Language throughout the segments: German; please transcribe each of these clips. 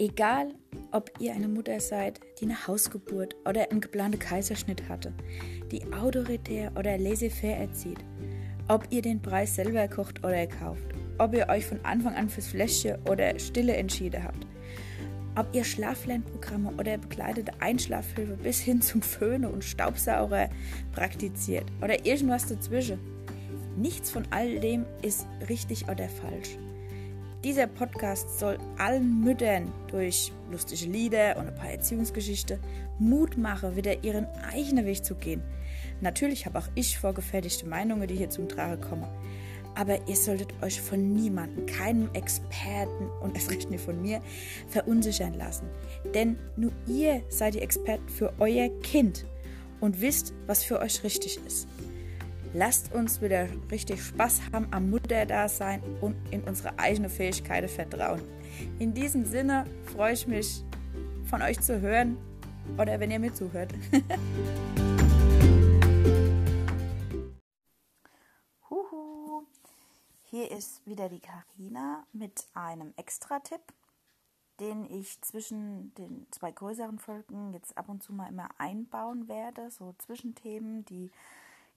Egal, ob ihr eine Mutter seid, die eine Hausgeburt oder einen geplanten Kaiserschnitt hatte, die autoritär oder laissez-faire erzieht, ob ihr den Preis selber kocht oder kauft, ob ihr euch von Anfang an fürs Fläschchen oder Stille entschieden habt, ob ihr Schlaflernprogramme oder begleitete Einschlafhilfe bis hin zum Föhne und Staubsauger praktiziert oder irgendwas dazwischen. Nichts von all dem ist richtig oder falsch. Dieser Podcast soll allen Müttern durch lustige Lieder und ein paar Erziehungsgeschichten Mut machen, wieder ihren eigenen Weg zu gehen. Natürlich habe auch ich vorgefertigte Meinungen, die hier zum Tragen kommen. Aber ihr solltet euch von niemandem, keinem Experten und erst recht nicht von mir, verunsichern lassen. Denn nur ihr seid die Experten für euer Kind und wisst, was für euch richtig ist. Lasst uns wieder richtig Spaß haben am Mutterdasein und in unsere eigenen Fähigkeiten vertrauen. In diesem Sinne freue ich mich, von euch zu hören oder wenn ihr mir zuhört. Huhu. Hier ist wieder die Karina mit einem Extra-Tipp, den ich zwischen den zwei größeren Folgen jetzt ab und zu mal immer einbauen werde. So Zwischenthemen, die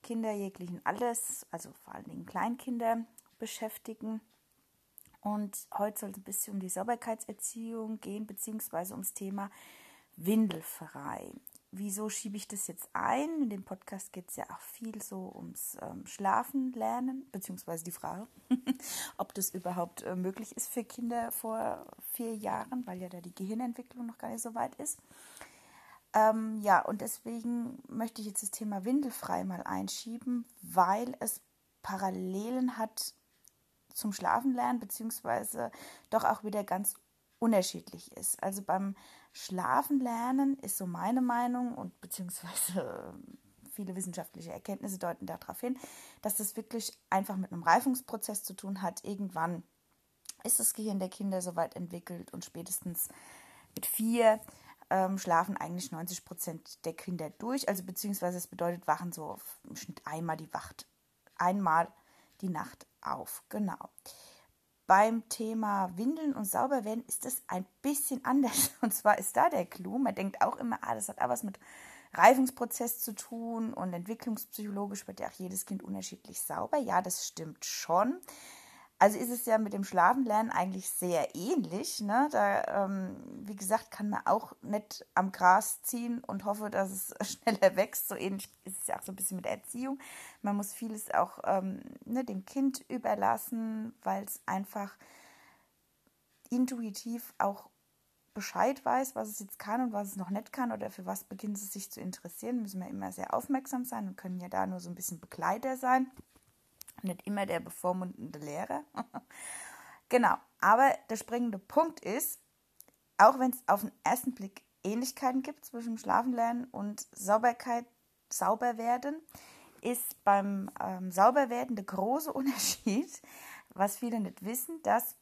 Kinder jeglichen Alters, also vor allen Dingen Kleinkinder, beschäftigen. Und heute soll es ein bisschen um die Sauberkeitserziehung gehen, beziehungsweise ums Thema Windelfrei. Wieso schiebe ich das jetzt ein? In dem Podcast geht es ja auch viel so ums ähm, Schlafen lernen, beziehungsweise die Frage, ob das überhaupt äh, möglich ist für Kinder vor vier Jahren, weil ja da die Gehirnentwicklung noch gar nicht so weit ist. Ähm, ja, und deswegen möchte ich jetzt das Thema Windelfrei mal einschieben, weil es Parallelen hat zum Schlafenlernen, beziehungsweise doch auch wieder ganz unterschiedlich ist. Also beim Schlafenlernen ist so meine Meinung und beziehungsweise viele wissenschaftliche Erkenntnisse deuten darauf hin, dass das wirklich einfach mit einem Reifungsprozess zu tun hat. Irgendwann ist das Gehirn der Kinder so weit entwickelt und spätestens mit vier ähm, schlafen eigentlich 90 Prozent der Kinder durch. Also beziehungsweise es bedeutet, wachen so im Schnitt einmal die Wacht, einmal die Nacht auf. Genau. Beim Thema Windeln und Sauberwerden ist es ein bisschen anders. Und zwar ist da der Clou. Man denkt auch immer, ah, das hat auch was mit Reifungsprozess zu tun und entwicklungspsychologisch wird ja auch jedes Kind unterschiedlich sauber. Ja, das stimmt schon. Also ist es ja mit dem Schlafenlernen eigentlich sehr ähnlich. Ne? Da, ähm, wie gesagt, kann man auch nicht am Gras ziehen und hoffe, dass es schneller wächst. So ähnlich ist es ja auch so ein bisschen mit Erziehung. Man muss vieles auch ähm, ne, dem Kind überlassen, weil es einfach intuitiv auch Bescheid weiß, was es jetzt kann und was es noch nicht kann oder für was beginnt es sich zu interessieren, müssen wir immer sehr aufmerksam sein und können ja da nur so ein bisschen Begleiter sein nicht immer der bevormundende Lehrer. genau, aber der springende Punkt ist, auch wenn es auf den ersten Blick Ähnlichkeiten gibt zwischen Schlafenlernen und Sauberkeit, Sauberwerden, ist beim ähm, Sauberwerden der große Unterschied, was viele nicht wissen, dass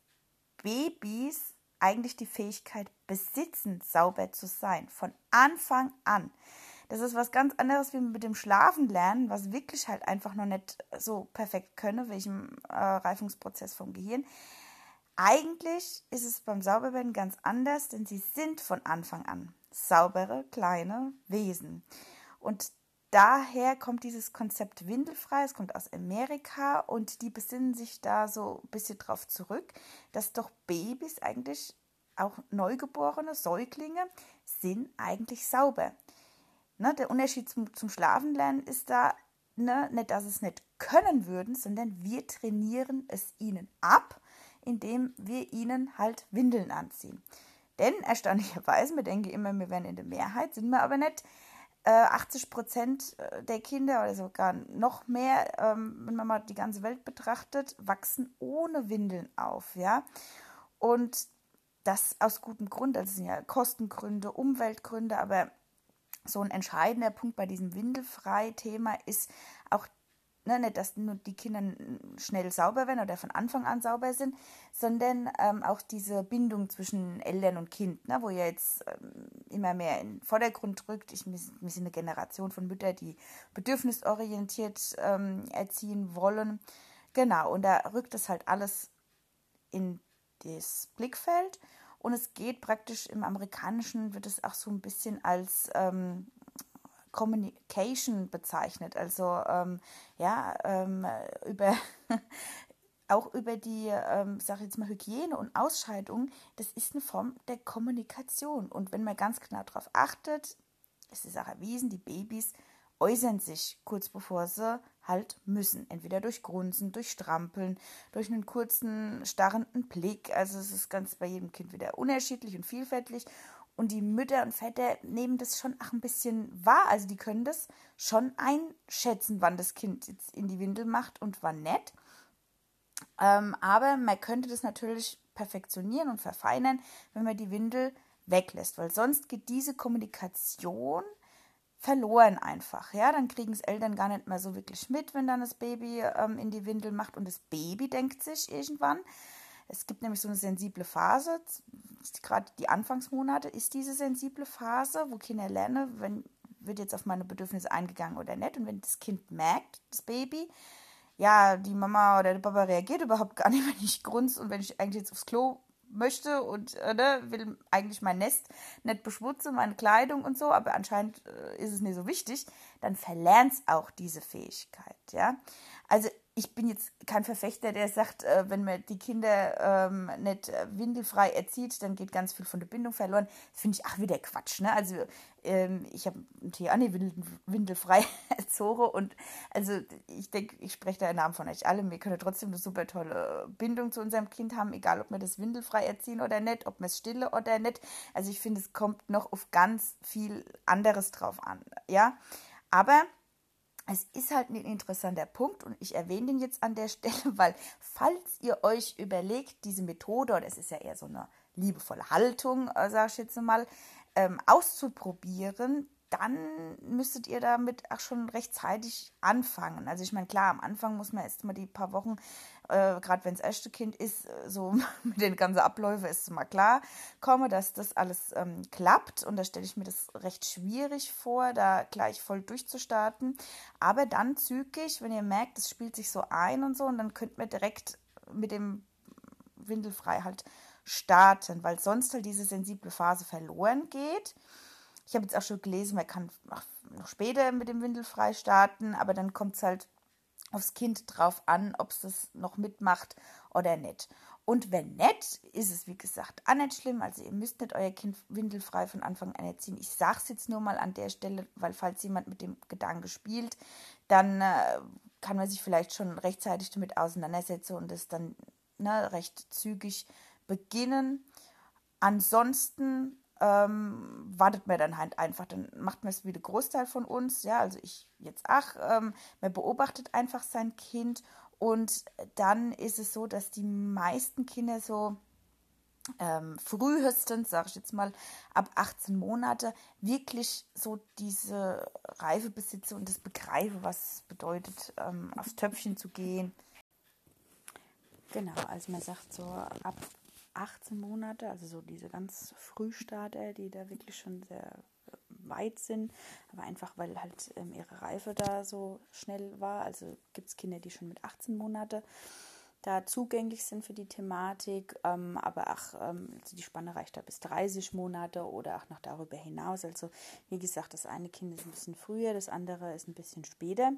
Babys eigentlich die Fähigkeit besitzen, sauber zu sein, von Anfang an. Das ist was ganz anderes wie mit dem Schlafen lernen, was wirklich halt einfach noch nicht so perfekt könne, welchem äh, Reifungsprozess vom Gehirn. Eigentlich ist es beim Sauberwerden ganz anders, denn sie sind von Anfang an saubere kleine Wesen. Und daher kommt dieses Konzept windelfrei, es kommt aus Amerika und die besinnen sich da so ein bisschen drauf zurück, dass doch Babys eigentlich, auch Neugeborene, Säuglinge, sind eigentlich sauber. Ne, der Unterschied zum, zum Schlafenlernen ist da ne, nicht, dass es nicht können würden, sondern wir trainieren es ihnen ab, indem wir ihnen halt Windeln anziehen. Denn erstaunlicherweise, wir denken immer, wir wären in der Mehrheit, sind wir aber nicht. Äh, 80 Prozent äh, der Kinder oder sogar noch mehr, ähm, wenn man mal die ganze Welt betrachtet, wachsen ohne Windeln auf, ja. Und das aus gutem Grund, das sind ja Kostengründe, Umweltgründe, aber so ein entscheidender Punkt bei diesem Windelfrei-Thema ist auch ne, nicht, dass nur die Kinder schnell sauber werden oder von Anfang an sauber sind, sondern ähm, auch diese Bindung zwischen Eltern und Kind, ne, wo ja jetzt ähm, immer mehr in den Vordergrund rückt. Ich, wir sind eine Generation von Müttern, die bedürfnisorientiert ähm, erziehen wollen. Genau, und da rückt es halt alles in das Blickfeld. Und es geht praktisch im Amerikanischen, wird es auch so ein bisschen als ähm, Communication bezeichnet. Also ähm, ja, ähm, über auch über die, ähm, sage jetzt mal, Hygiene und Ausscheidung, das ist eine Form der Kommunikation. Und wenn man ganz genau darauf achtet, ist es auch erwiesen, die Babys äußern sich kurz bevor sie halt müssen. Entweder durch Grunzen, durch Strampeln, durch einen kurzen, starrenden Blick. Also es ist ganz bei jedem Kind wieder unterschiedlich und vielfältig. Und die Mütter und Väter nehmen das schon auch ein bisschen wahr. Also die können das schon einschätzen, wann das Kind jetzt in die Windel macht und wann nicht. Ähm, aber man könnte das natürlich perfektionieren und verfeinern, wenn man die Windel weglässt, weil sonst geht diese Kommunikation verloren einfach. Ja, dann kriegen es Eltern gar nicht mehr so wirklich mit, wenn dann das Baby ähm, in die Windel macht und das Baby denkt sich irgendwann. Es gibt nämlich so eine sensible Phase, gerade die Anfangsmonate ist diese sensible Phase, wo Kinder lernen, wenn wird jetzt auf meine Bedürfnisse eingegangen oder nicht. Und wenn das Kind merkt, das Baby, ja, die Mama oder der Papa reagiert überhaupt gar nicht, wenn ich grunze und wenn ich eigentlich jetzt aufs Klo möchte und äh, ne, will eigentlich mein Nest nicht beschmutzen, meine Kleidung und so, aber anscheinend äh, ist es mir so wichtig, dann verlernt es auch diese Fähigkeit, ja. Also ich bin jetzt kein Verfechter, der sagt, äh, wenn man die Kinder ähm, nicht äh, windelfrei erzieht, dann geht ganz viel von der Bindung verloren. Finde ich auch wieder Quatsch. Ne? Also ähm, ich habe Tiani windelfrei erzogen und also ich denke, ich spreche da im Namen von euch alle. Wir können trotzdem eine super tolle Bindung zu unserem Kind haben, egal ob wir das windelfrei erziehen oder nicht, ob wir es stille oder nicht. Also ich finde, es kommt noch auf ganz viel anderes drauf an. Ja, aber es ist halt ein interessanter Punkt und ich erwähne den jetzt an der Stelle, weil falls ihr euch überlegt, diese Methode, oder es ist ja eher so eine liebevolle Haltung, äh, sage ich jetzt mal, ähm, auszuprobieren, dann müsstet ihr damit auch schon rechtzeitig anfangen. Also ich meine, klar, am Anfang muss man erst mal die paar Wochen, äh, gerade wenn es erste Kind ist, äh, so mit den ganzen Abläufen ist mal klar komme, dass das alles ähm, klappt. Und da stelle ich mir das recht schwierig vor, da gleich voll durchzustarten. Aber dann zügig, wenn ihr merkt, es spielt sich so ein und so, und dann könnt ihr direkt mit dem Windelfrei halt starten, weil sonst halt diese sensible Phase verloren geht. Ich habe jetzt auch schon gelesen, man kann noch später mit dem Windelfrei starten, aber dann kommt es halt aufs Kind drauf an, ob es das noch mitmacht oder nicht. Und wenn nicht, ist es wie gesagt auch nicht schlimm. Also ihr müsst nicht euer Kind windelfrei von Anfang an erziehen. Ich sage es jetzt nur mal an der Stelle, weil falls jemand mit dem Gedanken spielt, dann äh, kann man sich vielleicht schon rechtzeitig damit auseinandersetzen und es dann ne, recht zügig beginnen. Ansonsten ähm, wartet man dann halt einfach, dann macht man es wie der Großteil von uns, ja, also ich jetzt ach, ähm, man beobachtet einfach sein Kind. Und dann ist es so, dass die meisten Kinder so ähm, frühestens, sage ich jetzt mal, ab 18 Monate wirklich so diese Reife besitze und das begreife, was es bedeutet, ähm, aufs Töpfchen zu gehen. Genau, also man sagt so ab 18 Monate, also so diese ganz Frühstarter, die da wirklich schon sehr äh, weit sind, aber einfach weil halt ähm, ihre Reife da so schnell war. Also gibt es Kinder, die schon mit 18 Monate da zugänglich sind für die Thematik, ähm, aber auch ähm, also die Spanne reicht da bis 30 Monate oder auch noch darüber hinaus. Also wie gesagt, das eine Kind ist ein bisschen früher, das andere ist ein bisschen später.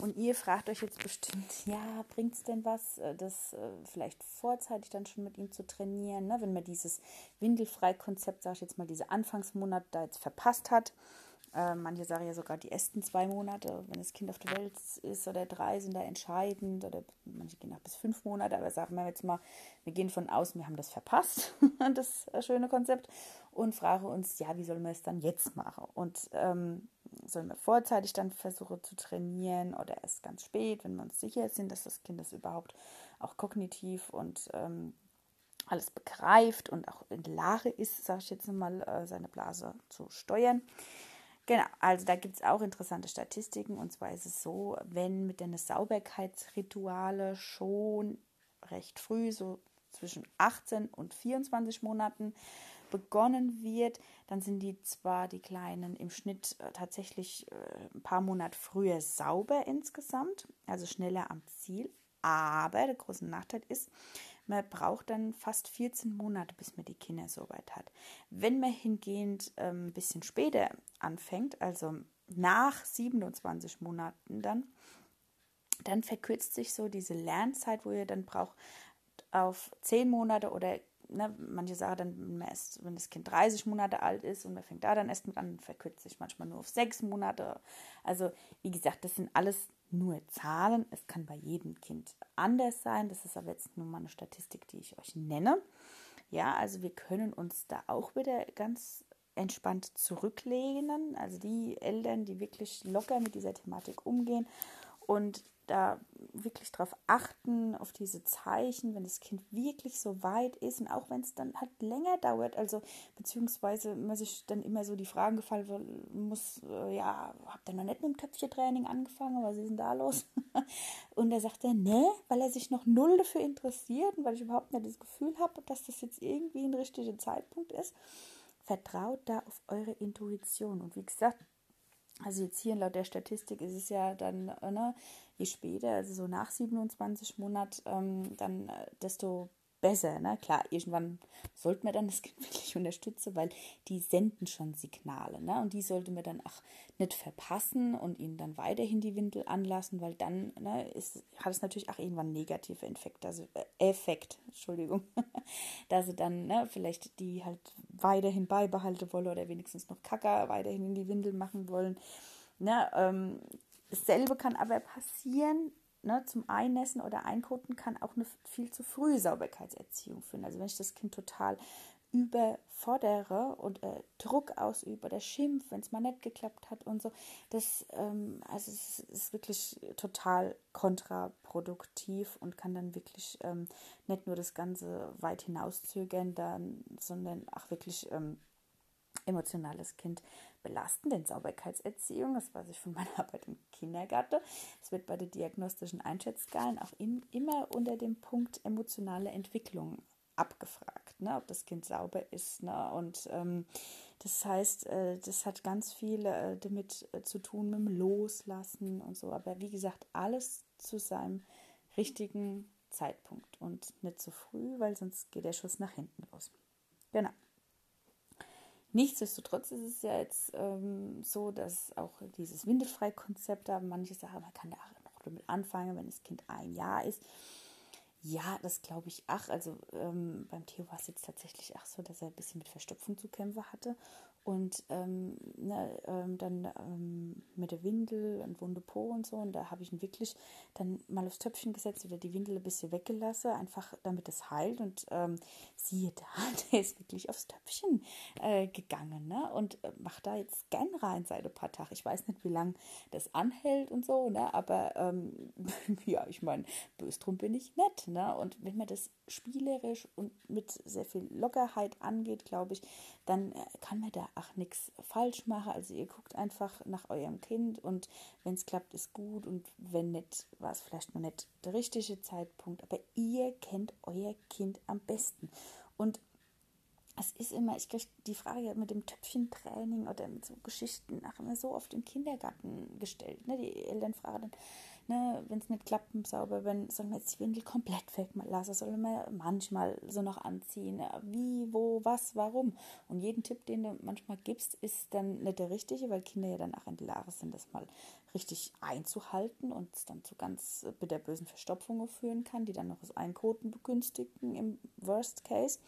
Und ihr fragt euch jetzt bestimmt, ja, bringt es denn was, äh, das äh, vielleicht vorzeitig dann schon mit ihm zu trainieren, ne? wenn man dieses Windelfrei-Konzept, sage ich jetzt mal, diese Anfangsmonate da jetzt verpasst hat. Äh, manche sagen ja sogar, die ersten zwei Monate, wenn das Kind auf der Welt ist oder drei, sind da entscheidend. Oder manche gehen auch bis fünf Monate. Aber sagen wir jetzt mal, wir gehen von aus, wir haben das verpasst, das schöne Konzept, und fragen uns, ja, wie sollen wir es dann jetzt machen? Und ähm, sollen wir vorzeitig dann versuchen zu trainieren oder erst ganz spät, wenn wir uns sicher sind, dass das Kind das überhaupt auch kognitiv und ähm, alles begreift und auch in der Lage ist, sage ich jetzt mal, äh, seine Blase zu steuern. Genau, also da gibt es auch interessante Statistiken. Und zwar ist es so, wenn mit den Sauberkeitsrituale schon recht früh, so zwischen 18 und 24 Monaten, begonnen wird, dann sind die zwar die Kleinen im Schnitt äh, tatsächlich äh, ein paar Monate früher sauber insgesamt, also schneller am Ziel, aber der große Nachteil ist, man braucht dann fast 14 Monate, bis man die Kinder so weit hat. Wenn man hingehend ähm, ein bisschen später anfängt, also nach 27 Monaten dann, dann verkürzt sich so diese Lernzeit, wo ihr dann braucht, auf 10 Monate oder ne, manche sagen dann, wenn, erst, wenn das Kind 30 Monate alt ist und man fängt da dann erst mit an, verkürzt sich manchmal nur auf 6 Monate. Also wie gesagt, das sind alles nur Zahlen. Es kann bei jedem Kind anders sein. Das ist aber jetzt nur mal eine Statistik, die ich euch nenne. Ja, also wir können uns da auch wieder ganz entspannt zurücklehnen. Also die Eltern, die wirklich locker mit dieser Thematik umgehen und da wirklich darauf achten, auf diese Zeichen, wenn das Kind wirklich so weit ist und auch wenn es dann halt länger dauert, also beziehungsweise man sich dann immer so die Fragen gefallen muss, äh, ja, habt ihr noch nicht mit dem Töpfchentraining angefangen, was ist denn da los? und er sagt er, nee, weil er sich noch null dafür interessiert und weil ich überhaupt nicht das Gefühl habe, dass das jetzt irgendwie ein richtiger Zeitpunkt ist. Vertraut da auf eure Intuition. Und wie gesagt, also jetzt hier laut der Statistik ist es ja dann, ne, je später, also so nach 27 Monaten, ähm, dann äh, desto besser. Ne? Klar, irgendwann sollte man dann das Kind wirklich unterstützen, weil die senden schon Signale. Ne? Und die sollte man dann auch nicht verpassen und ihnen dann weiterhin die Windel anlassen, weil dann ne, ist, hat es natürlich auch irgendwann negative Effekte, also äh, Effekt, Entschuldigung, dass sie dann ne, vielleicht die halt weiterhin beibehalten wollen oder wenigstens noch Kacker weiterhin in die Windel machen wollen. Ne, ähm, dasselbe kann aber passieren, ne, zum Einnässen oder Einkoten kann auch eine viel zu frühe Sauberkeitserziehung führen. Also wenn ich das Kind total überfordere und äh, Druck ausübe oder schimpf, wenn es mal nicht geklappt hat und so, das ähm, also es ist wirklich total kontraproduktiv und kann dann wirklich ähm, nicht nur das Ganze weit hinauszögern, dann, sondern auch wirklich ähm, emotionales Kind belasten, denn Sauberkeitserziehung, das weiß ich von meiner Arbeit im Kindergarten, es wird bei den diagnostischen Einschätzskalen auch in, immer unter dem Punkt emotionale Entwicklung abgefragt, ne, ob das Kind sauber ist. Ne, und ähm, das heißt, äh, das hat ganz viel äh, damit äh, zu tun mit dem Loslassen und so. Aber wie gesagt, alles zu seinem richtigen Zeitpunkt und nicht zu früh, weil sonst geht der Schuss nach hinten los. Genau. Nichtsdestotrotz ist es ja jetzt ähm, so, dass auch dieses Windelfrei-Konzept da, manche sagen, man kann da auch noch damit anfangen, wenn das Kind ein Jahr ist. Ja, das glaube ich. Ach, also ähm, beim Theo war es jetzt tatsächlich auch so, dass er ein bisschen mit Verstopfung zu kämpfen hatte und ähm, ne, ähm, dann ähm, mit der Windel und Wunde Po und so. Und da habe ich ihn wirklich dann mal aufs Töpfchen gesetzt oder die Windel ein bisschen weggelassen, einfach damit es heilt. Und ähm, siehe da, der ist wirklich aufs Töpfchen äh, gegangen ne? und äh, macht da jetzt gern rein seit ein paar Tagen. Ich weiß nicht, wie lange das anhält und so, ne? aber ähm, ja, ich meine, böse drum bin ich nett. Ne? Und wenn man das spielerisch und mit sehr viel Lockerheit angeht, glaube ich, dann äh, kann man da auch nichts falsch machen. Also ihr guckt einfach nach eurem Kind und wenn es klappt, ist gut und wenn nicht, war es vielleicht noch nicht der richtige Zeitpunkt. Aber ihr kennt euer Kind am besten. Und es ist immer, ich kriege die Frage mit dem Töpfchentraining oder mit so Geschichten nach immer so oft im Kindergarten gestellt. Ne? Die Eltern fragen dann, ne, wenn es nicht klappt sauber, wenn soll man jetzt die Windel komplett weglassen, soll man manchmal so noch anziehen, wie, wo, was, warum. Und jeden Tipp, den du manchmal gibst, ist dann nicht der richtige, weil Kinder ja dann auch in der Lage sind, das mal richtig einzuhalten und es dann zu ganz bitterbösen Verstopfungen führen kann, die dann noch das Einkoten begünstigen im Worst Case.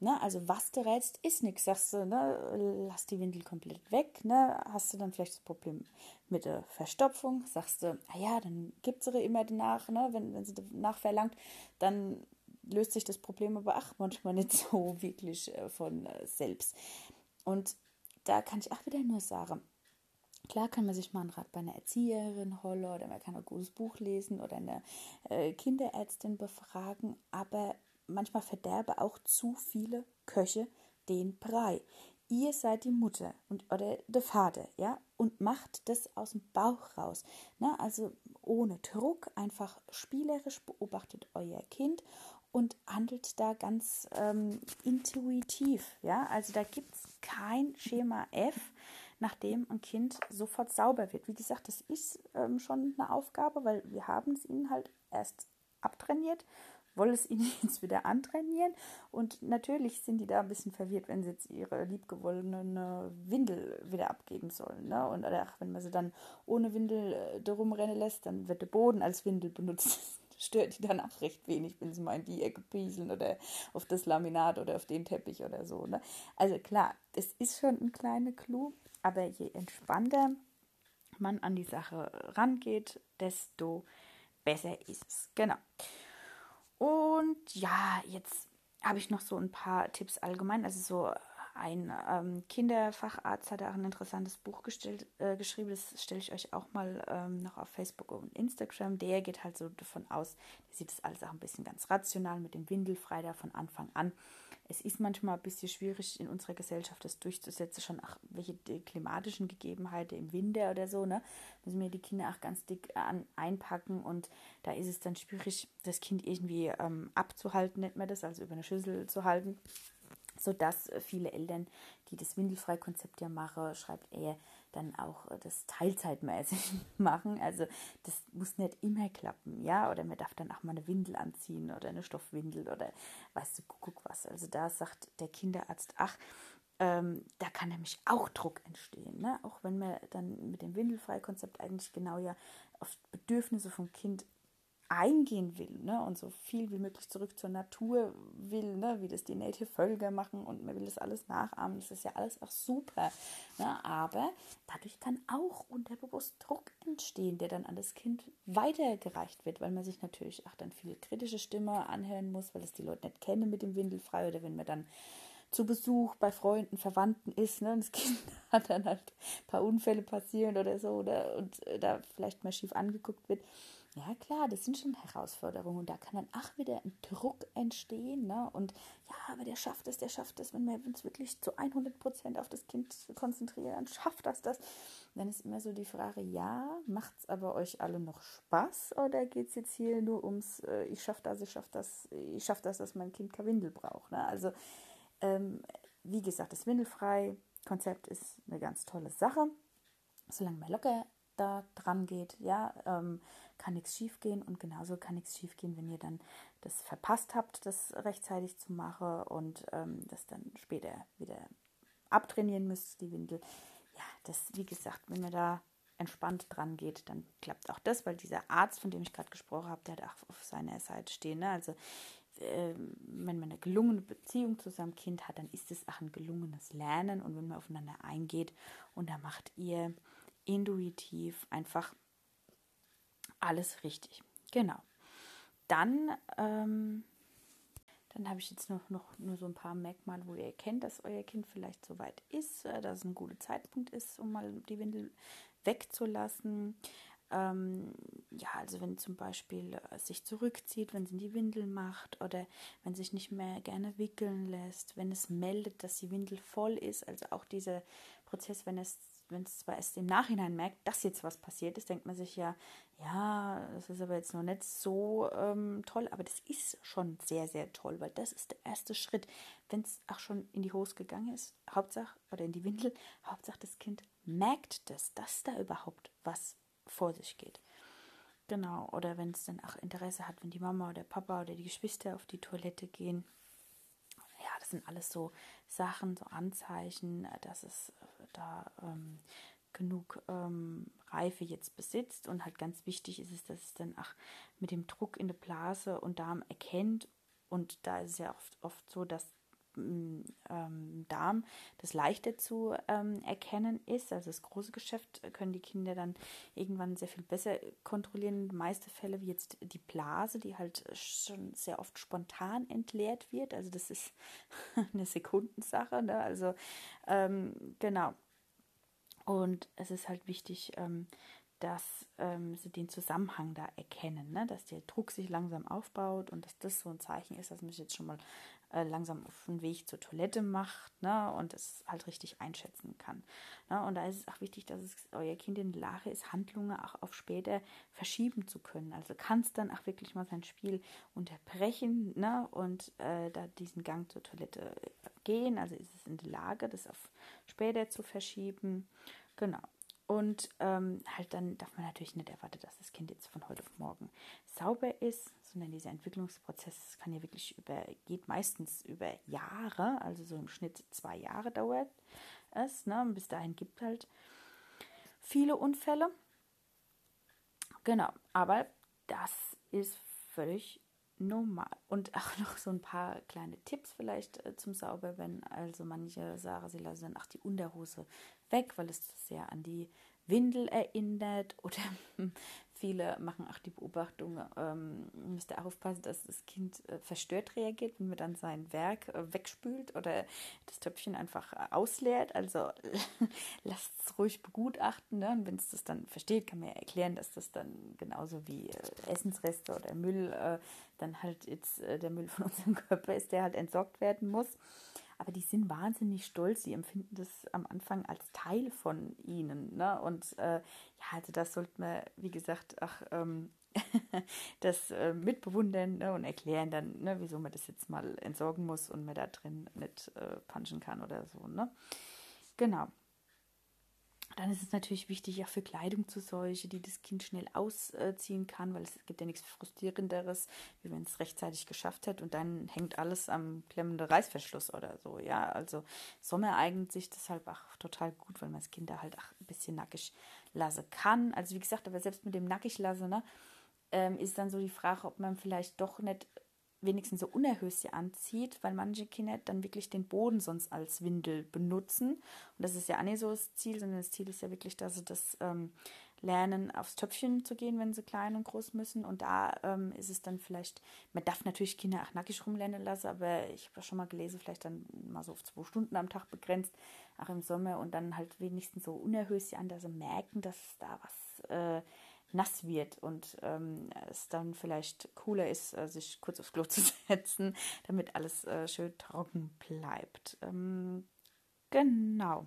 Ne? Also was du rätst, ist nichts. Sagst du, ne, lass die Windel komplett weg. Ne? Hast du dann vielleicht das Problem mit der Verstopfung? Sagst du, ah ja, dann gibt sie immer danach, ne? wenn, wenn sie danach verlangt, dann löst sich das Problem aber ach, manchmal nicht so wirklich äh, von äh, selbst. Und da kann ich auch wieder nur sagen, Klar kann man sich mal einen Rat bei einer Erzieherin holen oder man kann ein gutes Buch lesen oder eine äh, Kinderärztin befragen, aber manchmal verderbe auch zu viele Köche den Brei. Ihr seid die Mutter und, oder der Vater, ja, und macht das aus dem Bauch raus. Ne? Also ohne Druck, einfach spielerisch beobachtet euer Kind und handelt da ganz ähm, intuitiv. Ja, also da gibt es kein Schema F, nachdem ein Kind sofort sauber wird. Wie gesagt, das ist ähm, schon eine Aufgabe, weil wir haben es ihnen halt erst abtrainiert wollen es ihnen jetzt wieder antrainieren. Und natürlich sind die da ein bisschen verwirrt, wenn sie jetzt ihre liebgewonnene Windel wieder abgeben sollen. Ne? Und ach, wenn man sie dann ohne Windel äh, da rumrennen lässt, dann wird der Boden als Windel benutzt. Stört die dann auch recht wenig, wenn sie mal in die Ecke pieseln oder auf das Laminat oder auf den Teppich oder so. Ne? Also klar, das ist schon ein kleiner Clou, aber je entspannter man an die Sache rangeht, desto besser ist es. Genau. Und ja, jetzt habe ich noch so ein paar Tipps allgemein. Also so ein ähm, Kinderfacharzt hat auch ein interessantes Buch gestellt, äh, geschrieben. Das stelle ich euch auch mal ähm, noch auf Facebook und Instagram. Der geht halt so davon aus, der sieht das alles auch ein bisschen ganz rational mit dem Windelfrei da von Anfang an es ist manchmal ein bisschen schwierig in unserer Gesellschaft das durchzusetzen, schon auch welche klimatischen Gegebenheiten im Winter oder so, ne? Müssen wir die Kinder auch ganz dick an, einpacken und da ist es dann schwierig, das Kind irgendwie ähm, abzuhalten, nennt man das, also über eine Schüssel zu halten sodass viele Eltern, die das Windelfrei-Konzept ja machen, schreibt er, dann auch das teilzeitmäßig machen. Also das muss nicht immer klappen, ja, oder man darf dann auch mal eine Windel anziehen oder eine Stoffwindel oder weißt du, guck was. Also da sagt der Kinderarzt, ach, ähm, da kann nämlich auch Druck entstehen, ne? auch wenn man dann mit dem Windelfrei-Konzept eigentlich genau ja auf Bedürfnisse vom Kind eingehen will ne, und so viel wie möglich zurück zur Natur will, ne, wie das die Native Völker machen und man will das alles nachahmen, das ist ja alles auch super. Ne, aber dadurch kann auch unterbewusst Druck entstehen, der dann an das Kind weitergereicht wird, weil man sich natürlich auch dann viele kritische Stimme anhören muss, weil es die Leute nicht kennen mit dem Windelfrei oder wenn man dann zu Besuch bei Freunden, Verwandten ist, ne, und das Kind hat dann halt ein paar Unfälle passieren oder so oder und äh, da vielleicht mal schief angeguckt wird ja, klar, das sind schon Herausforderungen. Und da kann dann auch wieder ein Druck entstehen. Ne? Und ja, aber der schafft es, der schafft es. Wenn wir uns wirklich zu 100 Prozent auf das Kind konzentrieren, dann schafft das das. dann ist immer so die Frage, ja, macht es aber euch alle noch Spaß? Oder geht es jetzt hier nur ums, äh, ich schaffe das, ich schaffe das, ich schaffe das, dass mein Kind kein Windel braucht? Ne? Also, ähm, wie gesagt, das Windelfrei-Konzept ist eine ganz tolle Sache. Solange man locker da dran geht, ja, ähm, kann nichts schief gehen und genauso kann nichts schief gehen, wenn ihr dann das verpasst habt, das rechtzeitig zu machen und ähm, das dann später wieder abtrainieren müsst, die Windel. Ja, das, wie gesagt, wenn ihr da entspannt dran geht, dann klappt auch das, weil dieser Arzt, von dem ich gerade gesprochen habe, der hat auch auf seiner Seite stehen. Ne? Also äh, wenn man eine gelungene Beziehung zu seinem Kind hat, dann ist es auch ein gelungenes Lernen und wenn man aufeinander eingeht und da macht ihr intuitiv einfach alles richtig. Genau. Dann, ähm, dann habe ich jetzt noch, noch nur so ein paar Merkmale, wo ihr erkennt, dass euer Kind vielleicht so weit ist, äh, dass es ein guter Zeitpunkt ist, um mal die Windel wegzulassen. Ähm, ja, also wenn zum Beispiel äh, sich zurückzieht, wenn sie die Windel macht oder wenn sich nicht mehr gerne wickeln lässt, wenn es meldet, dass die Windel voll ist, also auch dieser Prozess, wenn es wenn es zwar erst im Nachhinein merkt, dass jetzt was passiert ist, denkt man sich ja, ja, das ist aber jetzt noch nicht so ähm, toll, aber das ist schon sehr, sehr toll, weil das ist der erste Schritt. Wenn es auch schon in die Hose gegangen ist, Hauptsache, oder in die Windel, Hauptsache das Kind merkt das, dass da überhaupt was vor sich geht. Genau, oder wenn es dann auch Interesse hat, wenn die Mama oder Papa oder die Geschwister auf die Toilette gehen. Sind alles so Sachen, so Anzeichen, dass es da ähm, genug ähm, Reife jetzt besitzt. Und halt ganz wichtig ist es, dass es dann auch mit dem Druck in der Blase und Darm erkennt. Und da ist es ja oft, oft so, dass ähm, Darm das leichter zu ähm, erkennen ist. Also das große Geschäft können die Kinder dann irgendwann sehr viel besser kontrollieren. Meisten Fällen wie jetzt die Blase, die halt schon sehr oft spontan entleert wird. Also das ist eine Sekundensache. Ne? Also ähm, genau. Und es ist halt wichtig, ähm, dass ähm, sie den Zusammenhang da erkennen, ne? dass der Druck sich langsam aufbaut und dass das so ein Zeichen ist, dass man sich jetzt schon mal äh, langsam auf den Weg zur Toilette macht ne, und es halt richtig einschätzen kann. Ne, und da ist es auch wichtig, dass es euer Kind in der Lage ist, Handlungen auch auf später verschieben zu können. Also kann es dann auch wirklich mal sein Spiel unterbrechen ne, und äh, da diesen Gang zur Toilette gehen. Also ist es in der Lage, das auf später zu verschieben. Genau. Und ähm, halt dann darf man natürlich nicht erwarten, dass das Kind jetzt von heute auf morgen sauber ist, sondern dieser Entwicklungsprozess kann ja wirklich über, geht meistens über Jahre, also so im Schnitt zwei Jahre dauert es. Ne? bis dahin gibt halt viele Unfälle. Genau, aber das ist völlig normal. Und auch noch so ein paar kleine Tipps vielleicht äh, zum Sauberwerden. Also manche sagen, sie lassen dann auch die Unterhose weg, weil es sehr an die Windel erinnert. Oder viele machen auch die Beobachtung, ähm, müsste aufpassen, dass das Kind äh, verstört reagiert, wenn man dann sein Werk äh, wegspült oder das Töpfchen einfach äh, ausleert. Also lasst es ruhig begutachten. Ne? Und wenn es das dann versteht, kann man ja erklären, dass das dann genauso wie äh, Essensreste oder Müll äh, dann halt jetzt äh, der Müll von unserem Körper ist, der halt entsorgt werden muss aber die sind wahnsinnig stolz, die empfinden das am Anfang als Teil von ihnen. Ne? Und äh, ja, also das sollte man, wie gesagt, ach, ähm, das äh, mitbewundern ne? und erklären dann, ne, wieso man das jetzt mal entsorgen muss und man da drin nicht äh, punchen kann oder so. Ne? Genau. Dann ist es natürlich wichtig, auch für Kleidung zu sorgen, die das Kind schnell ausziehen kann, weil es gibt ja nichts Frustrierenderes, wie wenn es rechtzeitig geschafft hat und dann hängt alles am klemmenden Reißverschluss oder so. Ja, also Sommer eignet sich deshalb auch total gut, weil man das Kind da halt auch ein bisschen nackig lassen kann. Also wie gesagt, aber selbst mit dem nackig lassen, ne, ähm, ist dann so die Frage, ob man vielleicht doch nicht wenigstens so Unerhöste anzieht, weil manche Kinder dann wirklich den Boden sonst als Windel benutzen. Und das ist ja auch nicht so das Ziel, sondern das Ziel ist ja wirklich, dass sie das ähm, lernen, aufs Töpfchen zu gehen, wenn sie klein und groß müssen. Und da ähm, ist es dann vielleicht, man darf natürlich Kinder auch nackig rumlernen lassen, aber ich habe ja schon mal gelesen, vielleicht dann mal so auf zwei Stunden am Tag begrenzt, auch im Sommer und dann halt wenigstens so Unerhöste an, dass sie merken, dass da was äh, nass wird und ähm, es dann vielleicht cooler ist, äh, sich kurz aufs Klo zu setzen, damit alles äh, schön trocken bleibt. Ähm, genau.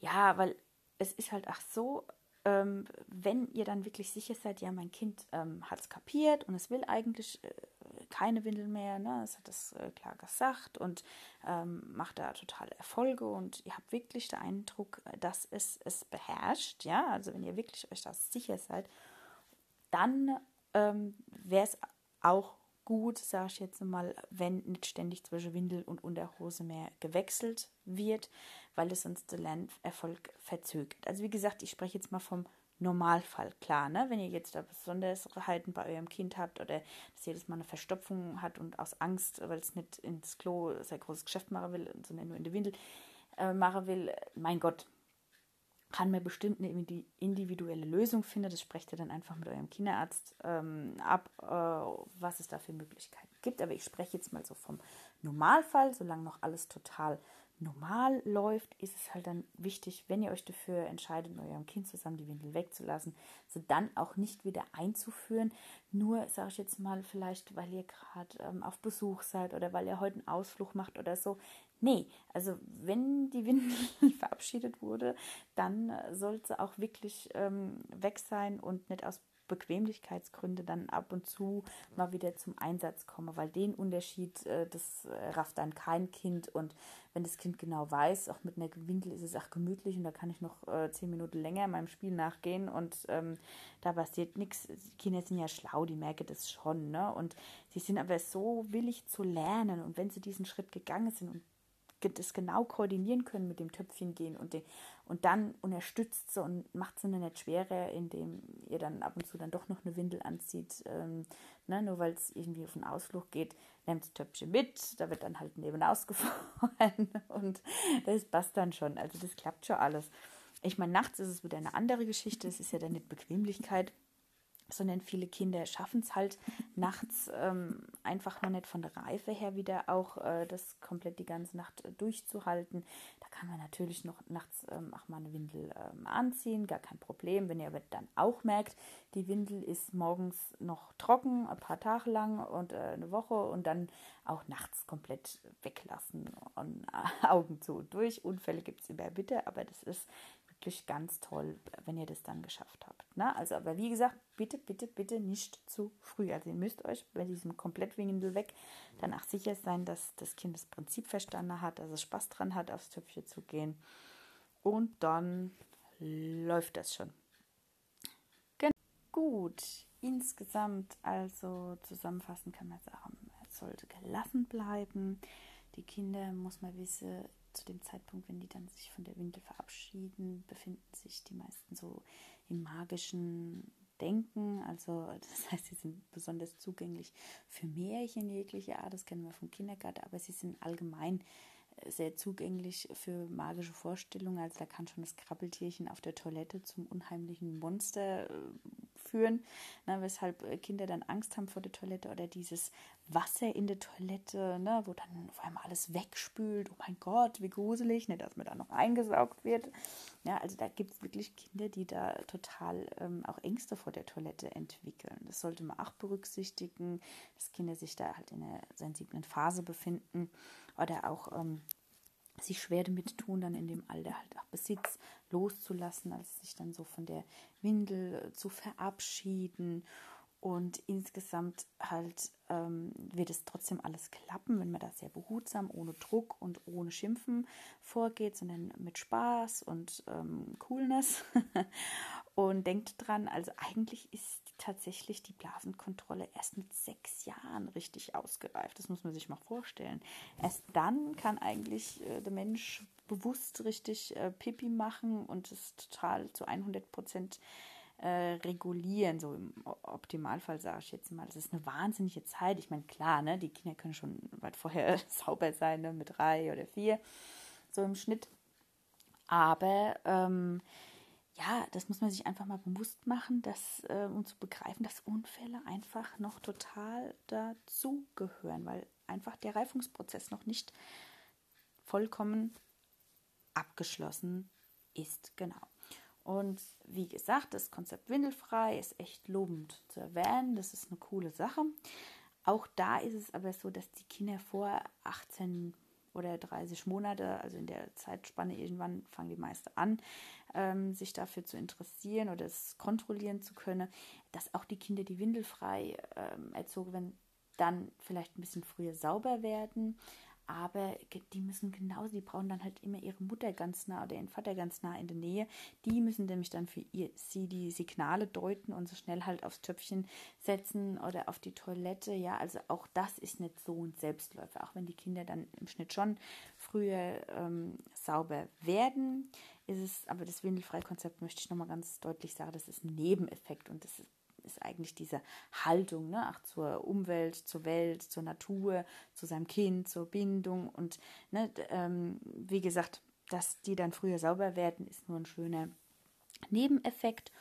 Ja, weil es ist halt auch so, ähm, wenn ihr dann wirklich sicher seid, ja, mein Kind ähm, hat es kapiert und es will eigentlich äh, keine Windel mehr, ne? es hat das äh, klar gesagt und ähm, macht da totale Erfolge und ihr habt wirklich den Eindruck, dass es es beherrscht, ja, also wenn ihr wirklich euch das sicher seid, dann ähm, wäre es auch gut, sage ich jetzt mal, wenn nicht ständig zwischen Windel und Unterhose mehr gewechselt wird, weil es sonst den Lernerfolg verzögert. Also wie gesagt, ich spreche jetzt mal vom Normalfall, klar, ne? Wenn ihr jetzt da Besonderheiten bei eurem Kind habt oder dass jedes Mal eine Verstopfung hat und aus Angst, weil es nicht ins Klo sein großes Geschäft machen will, sondern nur in die Windel äh, machen will, mein Gott, kann man bestimmt eine individuelle Lösung finden. Das sprecht ihr dann einfach mit eurem Kinderarzt ähm, ab, äh, was es da für Möglichkeiten gibt. Aber ich spreche jetzt mal so vom Normalfall, solange noch alles total normal läuft, ist es halt dann wichtig, wenn ihr euch dafür entscheidet, eurem Kind zusammen die Windel wegzulassen, sie dann auch nicht wieder einzuführen. Nur, sage ich jetzt mal, vielleicht, weil ihr gerade ähm, auf Besuch seid oder weil ihr heute einen Ausflug macht oder so. Nee, also wenn die Windel verabschiedet wurde, dann äh, sollte sie auch wirklich ähm, weg sein und nicht aus Bequemlichkeitsgründe dann ab und zu mal wieder zum Einsatz komme, weil den Unterschied, äh, das äh, rafft dann kein Kind und wenn das Kind genau weiß, auch mit einer Winkel ist es auch gemütlich und da kann ich noch äh, zehn Minuten länger meinem Spiel nachgehen und ähm, da passiert nichts. Kinder sind ja schlau, die merken das schon, ne? Und sie sind aber so willig zu lernen und wenn sie diesen Schritt gegangen sind und das genau koordinieren können mit dem Töpfchen gehen und, den, und dann unterstützt sie und macht sie nicht schwerer, indem ihr dann ab und zu dann doch noch eine Windel anzieht, ähm, ne, nur weil es irgendwie auf einen Ausflug geht, nehmt das Töpfchen mit, da wird dann halt neben ausgefahren und das passt dann schon, also das klappt schon alles. Ich meine, nachts ist es wieder eine andere Geschichte, es ist ja dann nicht Bequemlichkeit, sondern viele Kinder schaffen es halt nachts ähm, einfach noch nicht von der Reife her wieder auch äh, das komplett die ganze Nacht äh, durchzuhalten. Da kann man natürlich noch nachts ähm, auch mal eine Windel ähm, anziehen, gar kein Problem. Wenn ihr aber dann auch merkt, die Windel ist morgens noch trocken, ein paar Tage lang und äh, eine Woche und dann auch nachts komplett weglassen und äh, Augen zu und durch. Unfälle gibt es immer bitte, aber das ist wirklich ganz toll, wenn ihr das dann geschafft habt. Ne? Also, aber wie gesagt, bitte, bitte, bitte nicht zu früh. Also ihr müsst euch bei diesem Komplettwindel weg danach sicher sein, dass das Kind das Prinzip verstanden hat, dass es Spaß dran hat, aufs Töpfchen zu gehen. und dann läuft das schon. Genau. Gut, insgesamt also zusammenfassend kann man sagen, es sollte gelassen bleiben. Die Kinder, muss man wissen, zu dem Zeitpunkt, wenn die dann sich von der Windel verabschieden, befinden sich die meisten so im magischen Denken. Also das heißt, sie sind besonders zugänglich für Märchen jeglicher Art, das kennen wir vom Kindergarten, aber sie sind allgemein sehr zugänglich für magische Vorstellungen. Also da kann schon das Krabbeltierchen auf der Toilette zum unheimlichen Monster äh, führen, ne, weshalb äh, Kinder dann Angst haben vor der Toilette oder dieses Wasser in der Toilette, ne, wo dann auf einmal alles wegspült. Oh mein Gott, wie gruselig, ne, dass man da noch eingesaugt wird. Ja, also da gibt es wirklich Kinder, die da total ähm, auch Ängste vor der Toilette entwickeln. Das sollte man auch berücksichtigen, dass Kinder sich da halt in einer sensiblen Phase befinden oder auch ähm, sich schwer damit tun, dann in dem Alter halt auch Besitz loszulassen, also sich dann so von der Windel zu verabschieden. Und insgesamt halt ähm, wird es trotzdem alles klappen, wenn man da sehr behutsam, ohne Druck und ohne Schimpfen vorgeht, sondern mit Spaß und ähm, Coolness. und denkt dran, also eigentlich ist tatsächlich die Blasenkontrolle erst mit sechs Jahren richtig ausgereift. Das muss man sich mal vorstellen. Erst dann kann eigentlich äh, der Mensch bewusst richtig äh, Pipi machen und es total zu 100 Prozent äh, regulieren, so im Optimalfall sage ich jetzt mal. Das ist eine wahnsinnige Zeit. Ich meine, klar, ne, die Kinder können schon weit vorher sauber sein, ne, mit drei oder vier, so im Schnitt. Aber ähm, ja, das muss man sich einfach mal bewusst machen, dass, äh, um zu begreifen, dass Unfälle einfach noch total dazugehören, weil einfach der Reifungsprozess noch nicht vollkommen abgeschlossen ist. Genau. Und wie gesagt, das Konzept Windelfrei ist echt lobend zu erwähnen. Das ist eine coole Sache. Auch da ist es aber so, dass die Kinder vor 18 oder 30 Monate, also in der Zeitspanne irgendwann fangen die meisten an, ähm, sich dafür zu interessieren oder es kontrollieren zu können, dass auch die Kinder, die windelfrei ähm, erzogen werden, dann vielleicht ein bisschen früher sauber werden, aber die müssen genauso, die brauchen dann halt immer ihre Mutter ganz nah oder ihren Vater ganz nah in der Nähe. Die müssen nämlich dann für ihr, sie die Signale deuten und so schnell halt aufs Töpfchen setzen oder auf die Toilette. Ja, also auch das ist nicht so ein Selbstläufer, auch wenn die Kinder dann im Schnitt schon früher ähm, sauber werden. Ist es, aber das Windelfrei-Konzept möchte ich nochmal ganz deutlich sagen, das ist ein Nebeneffekt und das ist eigentlich diese Haltung ne, ach, zur Umwelt, zur Welt, zur Natur, zu seinem Kind, zur Bindung. Und ne, ähm, wie gesagt, dass die dann früher sauber werden, ist nur ein schöner Nebeneffekt.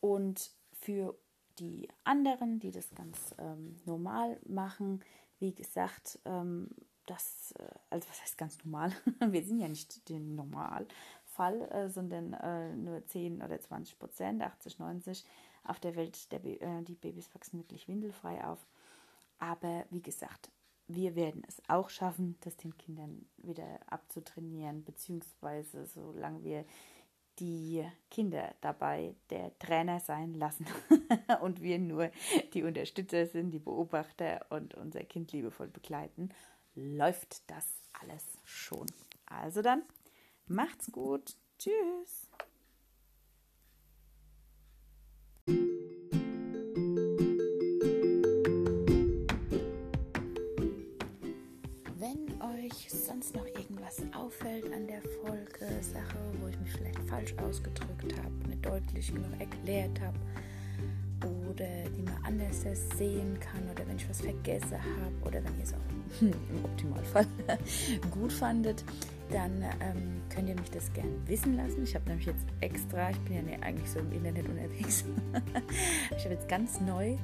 Und für die anderen, die das ganz ähm, normal machen, wie gesagt, ähm, das, äh, also was heißt ganz normal? Wir sind ja nicht der Normalfall, äh, sondern äh, nur 10 oder 20 Prozent, 80, 90 auf der Welt, der, äh, die Babys wachsen wirklich windelfrei auf. Aber wie gesagt, wir werden es auch schaffen, das den Kindern wieder abzutrainieren, beziehungsweise solange wir die Kinder dabei der Trainer sein lassen und wir nur die Unterstützer sind, die Beobachter und unser Kind liebevoll begleiten, läuft das alles schon. Also dann, macht's gut. Tschüss. Sonst noch irgendwas auffällt an der Folge, Sache, wo ich mich vielleicht falsch ausgedrückt habe, nicht deutlich genug erklärt habe oder die man anders sehen kann oder wenn ich was vergessen habe oder wenn ihr es auch im Optimalfall gut fandet, dann ähm, könnt ihr mich das gerne wissen lassen. Ich habe nämlich jetzt extra, ich bin ja nicht eigentlich so im Internet unterwegs, ich habe jetzt ganz neu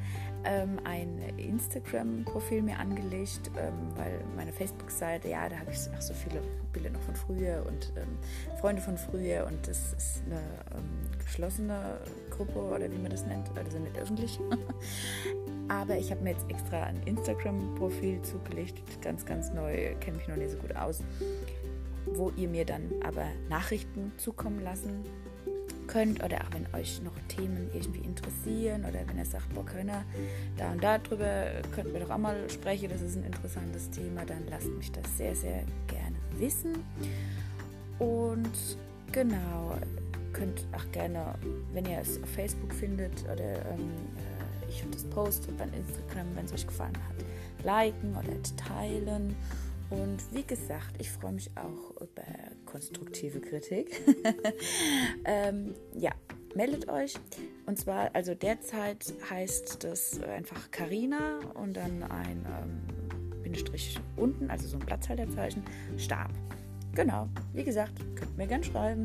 ähm, ein Instagram-Profil mir angelegt, ähm, weil meine Facebook-Seite, ja, da habe ich auch so viele Bilder noch von früher und ähm, Freunde von früher und das ist eine ähm, geschlossene Gruppe oder wie man das nennt, also nicht öffentlich. Aber ich habe mir jetzt extra ein Instagram-Profil zugelegt, ganz, ganz neu, kenne mich noch nicht so gut aus, wo ihr mir dann aber Nachrichten zukommen lassen könnt oder auch wenn euch noch Themen irgendwie interessieren oder wenn ihr sagt, boah, können da und da drüber, könnten wir doch auch mal sprechen, das ist ein interessantes Thema, dann lasst mich das sehr, sehr gerne wissen. Und genau, könnt auch gerne, wenn ihr es auf Facebook findet oder ähm, äh, ich das poste bei Instagram, wenn es euch gefallen hat, liken oder teilen. Und wie gesagt, ich freue mich auch über konstruktive Kritik. ähm, ja, meldet euch. Und zwar, also derzeit heißt das einfach Carina und dann ein ähm, Bindestrich unten, also so ein Platzhalterzeichen, Stab. Genau, wie gesagt, könnt mir gern schreiben.